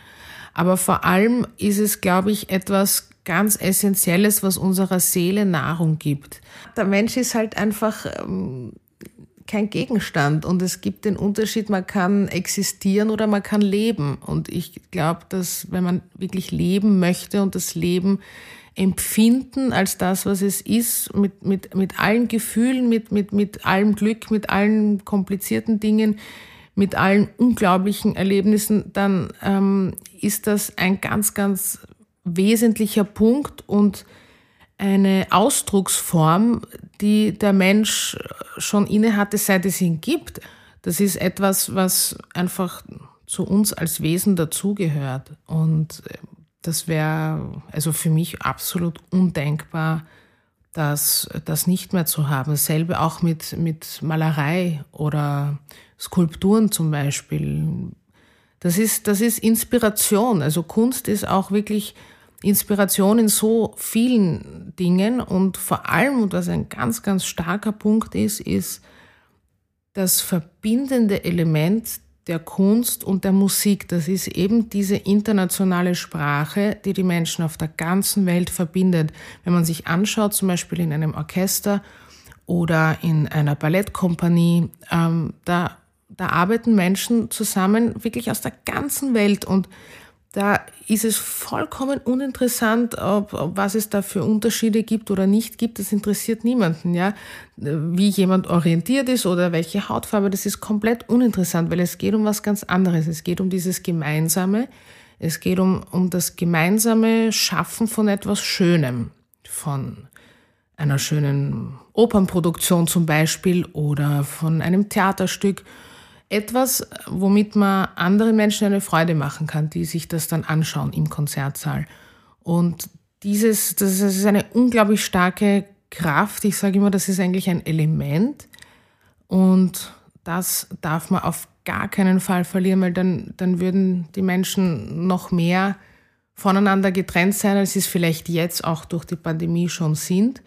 aber vor allem ist es, glaube ich, etwas ganz Essentielles, was unserer Seele Nahrung gibt. Der Mensch ist halt einfach ähm, kein Gegenstand und es gibt den Unterschied, man kann existieren oder man kann leben. Und ich glaube, dass wenn man wirklich leben möchte und das Leben empfinden als das, was es ist, mit, mit, mit allen Gefühlen, mit, mit, mit allem Glück, mit allen komplizierten Dingen, mit allen unglaublichen Erlebnissen, dann ähm, ist das ein ganz, ganz wesentlicher Punkt und eine Ausdrucksform, die der Mensch schon inne hatte, seit es ihn gibt. Das ist etwas, was einfach zu uns als Wesen dazugehört. Und äh, das wäre also für mich absolut undenkbar, das, das nicht mehr zu haben. Dasselbe auch mit, mit Malerei oder Skulpturen zum Beispiel. Das ist, das ist Inspiration. Also Kunst ist auch wirklich Inspiration in so vielen Dingen und vor allem, und was ein ganz, ganz starker Punkt ist, ist das verbindende Element der Kunst und der Musik. Das ist eben diese internationale Sprache, die die Menschen auf der ganzen Welt verbindet. Wenn man sich anschaut, zum Beispiel in einem Orchester oder in einer Ballettkompanie, ähm, da, da arbeiten Menschen zusammen wirklich aus der ganzen Welt und da ist es vollkommen uninteressant, ob, ob, was es da für Unterschiede gibt oder nicht gibt. Das interessiert niemanden, ja. Wie jemand orientiert ist oder welche Hautfarbe, das ist komplett uninteressant, weil es geht um was ganz anderes. Es geht um dieses Gemeinsame. Es geht um, um das gemeinsame Schaffen von etwas Schönem, von einer schönen Opernproduktion zum Beispiel oder von einem Theaterstück etwas, womit man anderen Menschen eine Freude machen kann, die sich das dann anschauen im Konzertsaal. Und dieses, das ist eine unglaublich starke Kraft. Ich sage immer, das ist eigentlich ein Element. Und das darf man auf gar keinen Fall verlieren, weil dann, dann würden die Menschen noch mehr voneinander getrennt sein, als sie es vielleicht jetzt auch durch die Pandemie schon sind.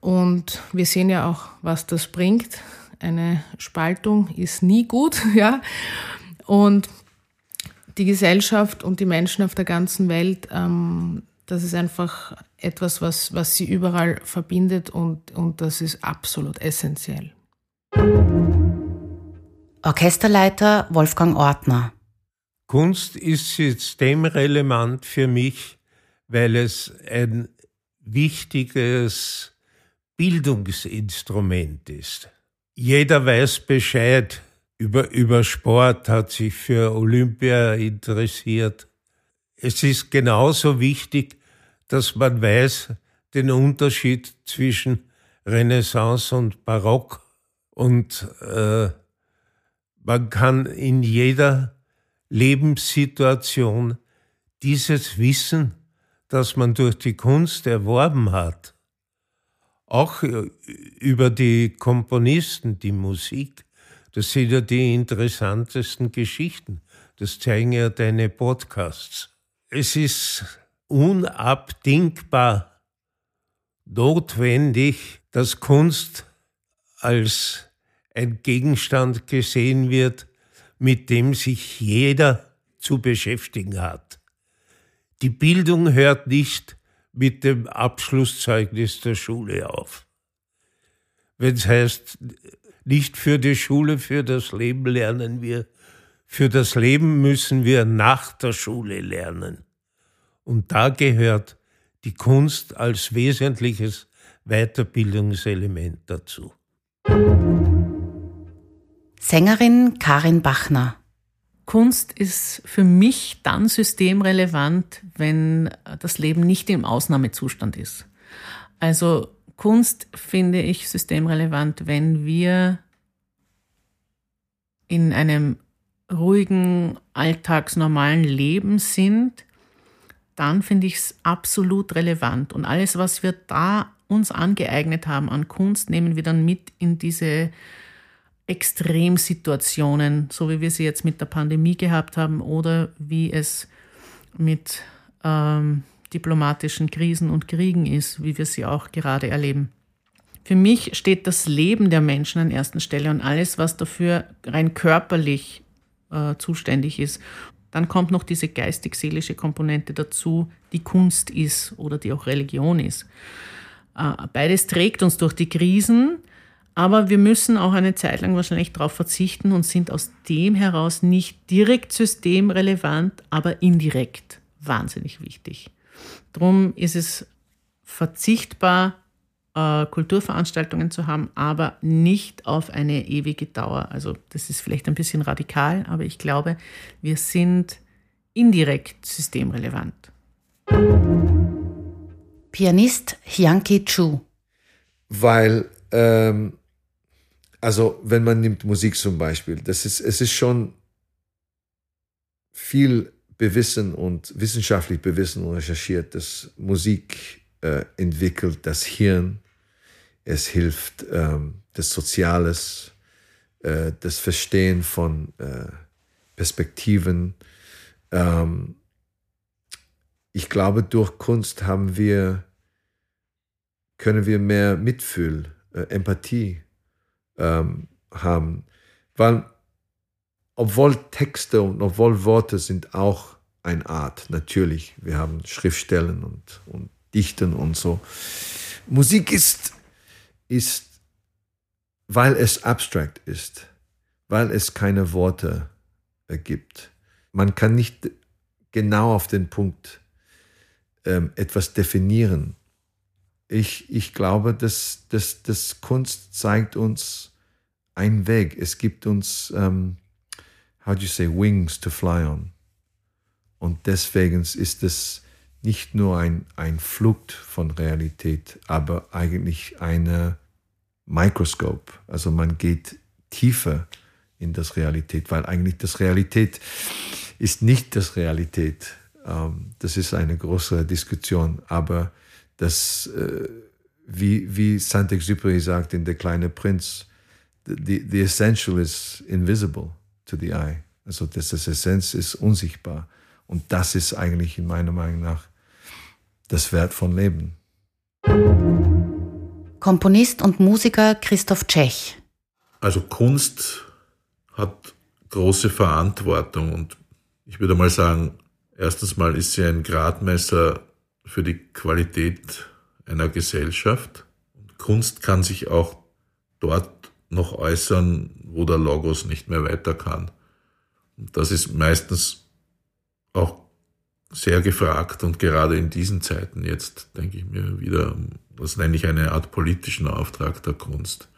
Und wir sehen ja auch, was das bringt eine Spaltung ist nie gut, ja. Und die Gesellschaft und die Menschen auf der ganzen Welt, ähm, das ist einfach etwas, was, was sie überall verbindet und, und das ist absolut essentiell. Orchesterleiter Wolfgang Ortner. Kunst ist systemrelevant für mich, weil es ein wichtiges Bildungsinstrument ist. Jeder weiß Bescheid über, über Sport, hat sich für Olympia interessiert. Es ist genauso wichtig, dass man weiß den Unterschied zwischen Renaissance und Barock und äh, man kann in jeder Lebenssituation dieses Wissen, das man durch die Kunst erworben hat, auch äh, über die Komponisten, die Musik, das sind ja die interessantesten Geschichten. Das zeigen ja deine Podcasts. Es ist unabdingbar notwendig, dass Kunst als ein Gegenstand gesehen wird, mit dem sich jeder zu beschäftigen hat. Die Bildung hört nicht mit dem Abschlusszeugnis der Schule auf. Wenn es heißt, nicht für die Schule, für das Leben lernen wir, für das Leben müssen wir nach der Schule lernen. Und da gehört die Kunst als wesentliches Weiterbildungselement dazu. Sängerin Karin Bachner. Kunst ist für mich dann systemrelevant, wenn das Leben nicht im Ausnahmezustand ist. Also Kunst finde ich systemrelevant, wenn wir in einem ruhigen, alltagsnormalen Leben sind, dann finde ich es absolut relevant. Und alles, was wir da uns angeeignet haben an Kunst, nehmen wir dann mit in diese Extremsituationen, so wie wir sie jetzt mit der Pandemie gehabt haben oder wie es mit ähm, diplomatischen Krisen und Kriegen ist, wie wir sie auch gerade erleben. Für mich steht das Leben der Menschen an erster Stelle und alles, was dafür rein körperlich äh, zuständig ist. Dann kommt noch diese geistig-seelische Komponente dazu, die Kunst ist oder die auch Religion ist. Äh, beides trägt uns durch die Krisen, aber wir müssen auch eine Zeit lang wahrscheinlich darauf verzichten und sind aus dem heraus nicht direkt systemrelevant, aber indirekt wahnsinnig wichtig. Drum ist es verzichtbar, äh, Kulturveranstaltungen zu haben, aber nicht auf eine ewige Dauer. Also das ist vielleicht ein bisschen radikal, aber ich glaube, wir sind indirekt systemrelevant. Pianist Hyangki Chu. Weil ähm, also wenn man nimmt Musik zum Beispiel, das ist, es ist schon viel bewissen und wissenschaftlich bewissen und recherchiert, dass Musik äh, entwickelt das Hirn, es hilft ähm, das Soziales, äh, das Verstehen von äh, Perspektiven. Ähm, ich glaube, durch Kunst haben wir, können wir mehr Mitfühl, äh, Empathie ähm, haben. Weil, obwohl Texte und obwohl Worte sind auch eine Art, natürlich, wir haben Schriftstellen und, und Dichten und so. Musik ist, ist, weil es abstrakt ist, weil es keine Worte gibt. Man kann nicht genau auf den Punkt ähm, etwas definieren ich, ich glaube, dass, dass, dass Kunst zeigt uns einen Weg. Es gibt uns, um, ähm, how do you say, wings to fly on. Und deswegen ist es nicht nur ein, ein Flucht von Realität, aber eigentlich eine Mikroskop. Also man geht tiefer in das Realität, weil eigentlich das Realität ist nicht das Realität. Ähm, das ist eine größere Diskussion, aber dass, äh, wie, wie Saint-Exupéry sagt in Der kleine Prinz, the, the essential is invisible to the eye. Also das, das Essenz ist unsichtbar. Und das ist eigentlich in meiner Meinung nach das Wert von Leben. Komponist und Musiker Christoph Tschech. Also Kunst hat große Verantwortung und ich würde mal sagen, erstens mal ist sie ein Gradmesser für die Qualität einer Gesellschaft. Kunst kann sich auch dort noch äußern, wo der Logos nicht mehr weiter kann. Und das ist meistens auch sehr gefragt und gerade in diesen Zeiten jetzt denke ich mir wieder, das nenne ich eine Art politischen Auftrag der Kunst.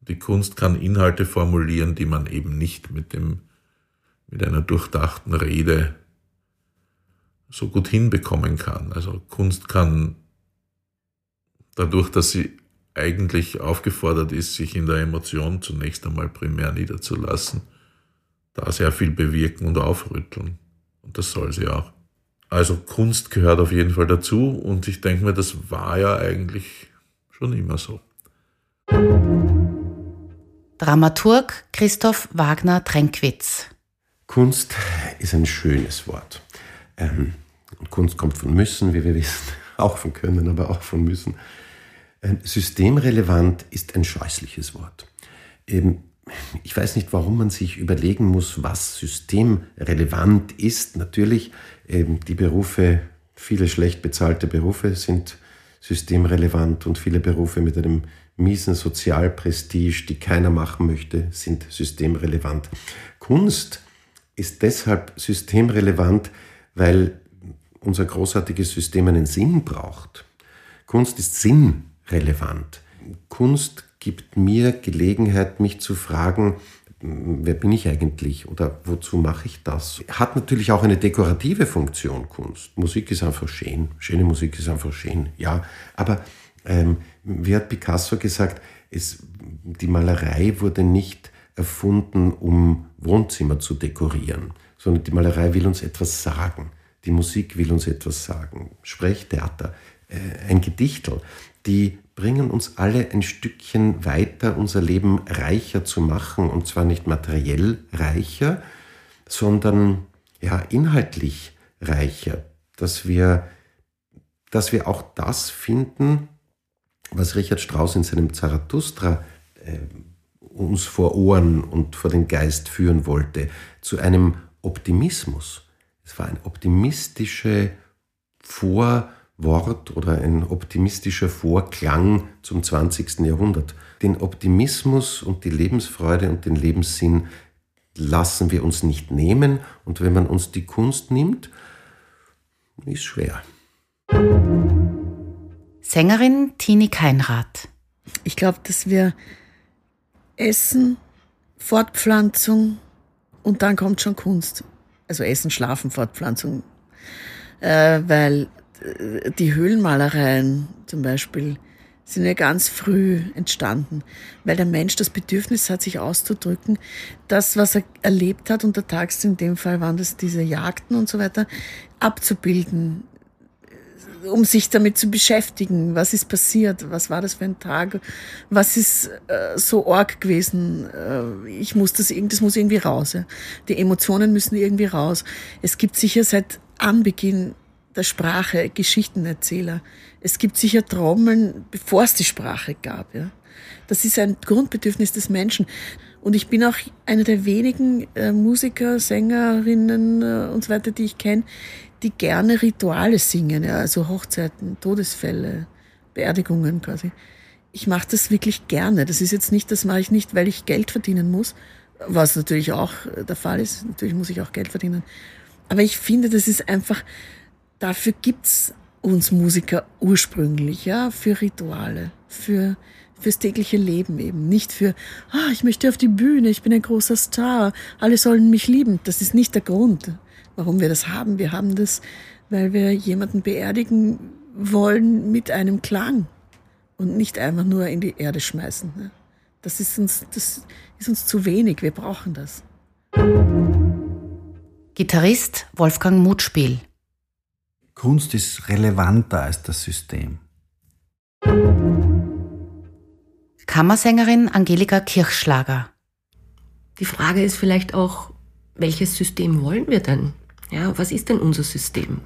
Die Kunst kann Inhalte formulieren, die man eben nicht mit dem, mit einer durchdachten Rede so gut hinbekommen kann. Also Kunst kann dadurch, dass sie eigentlich aufgefordert ist, sich in der Emotion zunächst einmal primär niederzulassen, da sehr viel bewirken und aufrütteln. Und das soll sie auch. Also Kunst gehört auf jeden Fall dazu und ich denke mir, das war ja eigentlich schon immer so. Dramaturg Christoph Wagner Trenkwitz. Kunst ist ein schönes Wort. Ähm, Kunst kommt von müssen, wie wir wissen, auch von können, aber auch von müssen. Ähm, systemrelevant ist ein scheußliches Wort. Ähm, ich weiß nicht, warum man sich überlegen muss, was systemrelevant ist. Natürlich, ähm, die Berufe, viele schlecht bezahlte Berufe sind systemrelevant und viele Berufe mit einem miesen Sozialprestige, die keiner machen möchte, sind systemrelevant. Kunst ist deshalb systemrelevant, weil unser großartiges System einen Sinn braucht. Kunst ist sinnrelevant. Kunst gibt mir Gelegenheit, mich zu fragen, wer bin ich eigentlich oder wozu mache ich das? Hat natürlich auch eine dekorative Funktion, Kunst. Musik ist einfach schön, schöne Musik ist einfach schön, ja. Aber ähm, wie hat Picasso gesagt, es, die Malerei wurde nicht erfunden, um Wohnzimmer zu dekorieren, sondern die Malerei will uns etwas sagen. Die Musik will uns etwas sagen. Sprechtheater, äh, ein Gedichtel, die bringen uns alle ein Stückchen weiter, unser Leben reicher zu machen. Und zwar nicht materiell reicher, sondern ja, inhaltlich reicher. Dass wir, dass wir auch das finden, was Richard Strauss in seinem Zarathustra äh, uns vor Ohren und vor den Geist führen wollte, zu einem Optimismus. Es war ein optimistische Vor- Wort oder ein optimistischer Vorklang zum 20. Jahrhundert. Den Optimismus und die Lebensfreude und den Lebenssinn lassen wir uns nicht nehmen und wenn man uns die Kunst nimmt, ist schwer. Sängerin Tini Keinrath. Ich glaube, dass wir Essen, Fortpflanzung und dann kommt schon Kunst. Also Essen, Schlafen, Fortpflanzung. Äh, weil die Höhlenmalereien zum Beispiel sind ja ganz früh entstanden, weil der Mensch das Bedürfnis hat, sich auszudrücken, das, was er erlebt hat untertags, in dem Fall waren das diese Jagden und so weiter, abzubilden, um sich damit zu beschäftigen. Was ist passiert? Was war das für ein Tag? Was ist äh, so arg gewesen? Äh, ich muss das, das muss irgendwie raus. Ja. Die Emotionen müssen irgendwie raus. Es gibt sicher seit Anbeginn der Sprache Geschichtenerzähler. Es gibt sicher Trommeln, bevor es die Sprache gab. Ja. Das ist ein Grundbedürfnis des Menschen. Und ich bin auch eine der wenigen äh, Musiker, Sängerinnen äh, und so weiter, die ich kenne, die gerne Rituale singen, ja, also Hochzeiten, Todesfälle, Beerdigungen quasi. Ich mache das wirklich gerne. Das ist jetzt nicht, das mache ich nicht, weil ich Geld verdienen muss, was natürlich auch der Fall ist. Natürlich muss ich auch Geld verdienen. Aber ich finde, das ist einfach dafür gibt's uns Musiker ursprünglich, ja, für Rituale, für fürs tägliche Leben eben, nicht für, ah, ich möchte auf die Bühne, ich bin ein großer Star, alle sollen mich lieben. Das ist nicht der Grund, warum wir das haben. Wir haben das, weil wir jemanden beerdigen wollen mit einem Klang und nicht einfach nur in die Erde schmeißen. Ne? Das ist uns, das ist uns zu wenig. Wir brauchen das. Gitarrist Wolfgang Mutspiel. Kunst ist relevanter als das System. Kammersängerin Angelika Kirchschlager. Die Frage ist vielleicht auch, welches System wollen wir denn? Ja, was ist denn unser System?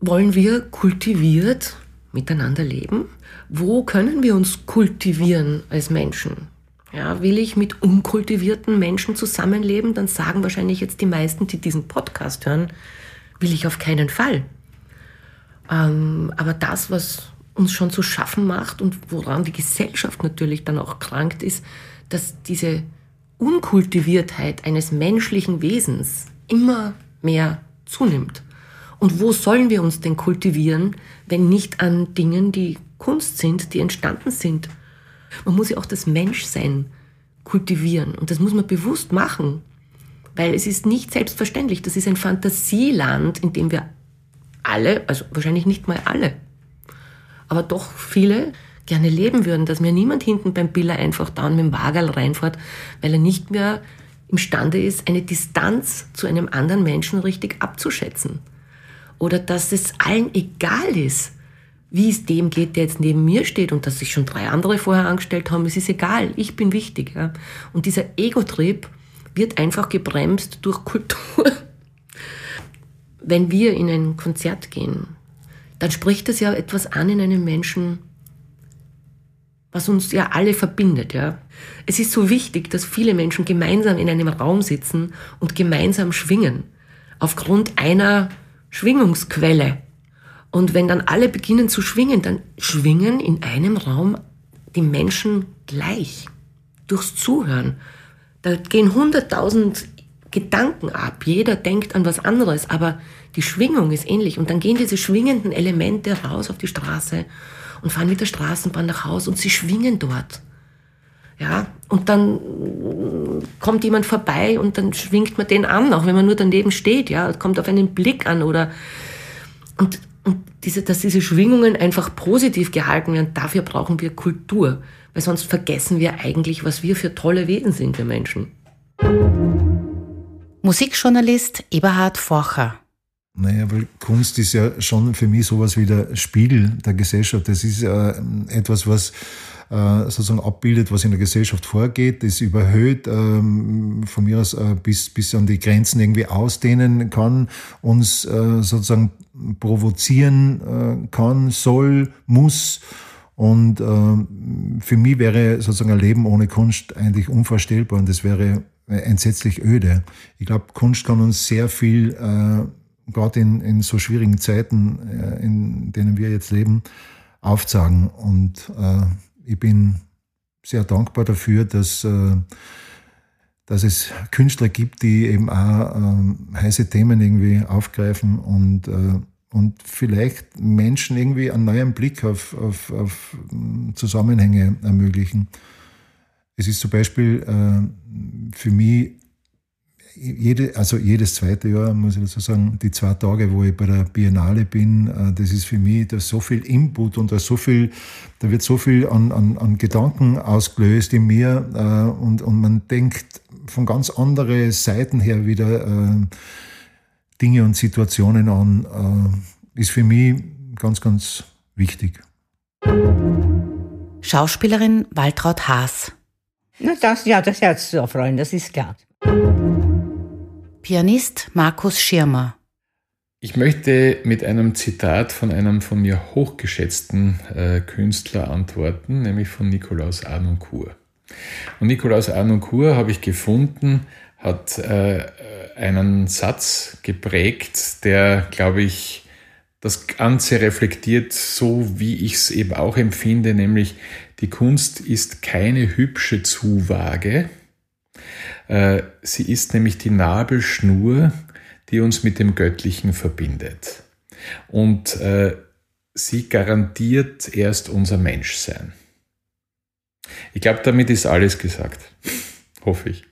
Wollen wir kultiviert miteinander leben? Wo können wir uns kultivieren als Menschen? Ja, will ich mit unkultivierten Menschen zusammenleben, dann sagen wahrscheinlich jetzt die meisten, die diesen Podcast hören, will ich auf keinen Fall. Ähm, aber das, was uns schon zu schaffen macht und woran die Gesellschaft natürlich dann auch krankt, ist, dass diese Unkultiviertheit eines menschlichen Wesens immer mehr zunimmt. Und wo sollen wir uns denn kultivieren, wenn nicht an Dingen, die Kunst sind, die entstanden sind? Man muss ja auch das Menschsein kultivieren und das muss man bewusst machen, weil es ist nicht selbstverständlich. Das ist ein Fantasieland, in dem wir alle, also wahrscheinlich nicht mal alle, aber doch viele gerne leben würden, dass mir niemand hinten beim Biller einfach da mit dem Wagerl reinfährt, weil er nicht mehr imstande ist, eine Distanz zu einem anderen Menschen richtig abzuschätzen. Oder dass es allen egal ist, wie es dem geht, der jetzt neben mir steht und dass sich schon drei andere vorher angestellt haben. Es ist egal, ich bin wichtig. Ja. Und dieser Ego-Trieb wird einfach gebremst durch Kultur. Wenn wir in ein Konzert gehen, dann spricht das ja etwas an in einem Menschen, was uns ja alle verbindet. Ja. Es ist so wichtig, dass viele Menschen gemeinsam in einem Raum sitzen und gemeinsam schwingen, aufgrund einer Schwingungsquelle. Und wenn dann alle beginnen zu schwingen, dann schwingen in einem Raum die Menschen gleich. Durchs Zuhören. Da gehen hunderttausend Gedanken ab. Jeder denkt an was anderes, aber die Schwingung ist ähnlich. Und dann gehen diese schwingenden Elemente raus auf die Straße und fahren mit der Straßenbahn nach Hause und sie schwingen dort. Ja, und dann kommt jemand vorbei und dann schwingt man den an, auch wenn man nur daneben steht, ja, kommt auf einen Blick an oder und und diese, dass diese Schwingungen einfach positiv gehalten werden, dafür brauchen wir Kultur. Weil sonst vergessen wir eigentlich, was wir für tolle Wesen sind, wir Menschen. Musikjournalist Eberhard Forcher. Naja, weil Kunst ist ja schon für mich sowas wie der Spiegel der Gesellschaft. Das ist äh, etwas, was äh, sozusagen abbildet, was in der Gesellschaft vorgeht, das überhöht, ähm, von mir aus äh, bis, bis an die Grenzen irgendwie ausdehnen kann, uns äh, sozusagen provozieren kann, soll, muss. Und für mich wäre sozusagen ein Leben ohne Kunst eigentlich unvorstellbar und das wäre entsetzlich öde. Ich glaube, Kunst kann uns sehr viel, gerade in, in so schwierigen Zeiten, in denen wir jetzt leben, aufzeigen. Und ich bin sehr dankbar dafür, dass, äh, dass es Künstler gibt, die eben auch ähm, heiße Themen irgendwie aufgreifen und, äh, und vielleicht Menschen irgendwie einen neuen Blick auf, auf, auf Zusammenhänge ermöglichen. Es ist zum Beispiel äh, für mich jede, also jedes zweite Jahr, muss ich dazu sagen, die zwei Tage, wo ich bei der Biennale bin, äh, das ist für mich da so viel Input und da so viel, da wird so viel an, an, an Gedanken ausgelöst in mir äh, und, und man denkt von ganz anderen Seiten her wieder äh, Dinge und Situationen an, ist für mich ganz, ganz wichtig. Schauspielerin Waltraud Haas. Na das, ja, das Herz zu erfreuen, das ist klar. Pianist Markus Schirmer. Ich möchte mit einem Zitat von einem von mir hochgeschätzten äh, Künstler antworten, nämlich von Nikolaus Arnoncourt. Und Nikolaus Arnoncourt habe ich gefunden, hat äh, einen Satz geprägt, der, glaube ich, das Ganze reflektiert, so wie ich es eben auch empfinde, nämlich die Kunst ist keine hübsche Zuwage, sie ist nämlich die Nabelschnur, die uns mit dem Göttlichen verbindet. Und äh, sie garantiert erst unser Menschsein. Ich glaube, damit ist alles gesagt. Hoffe ich.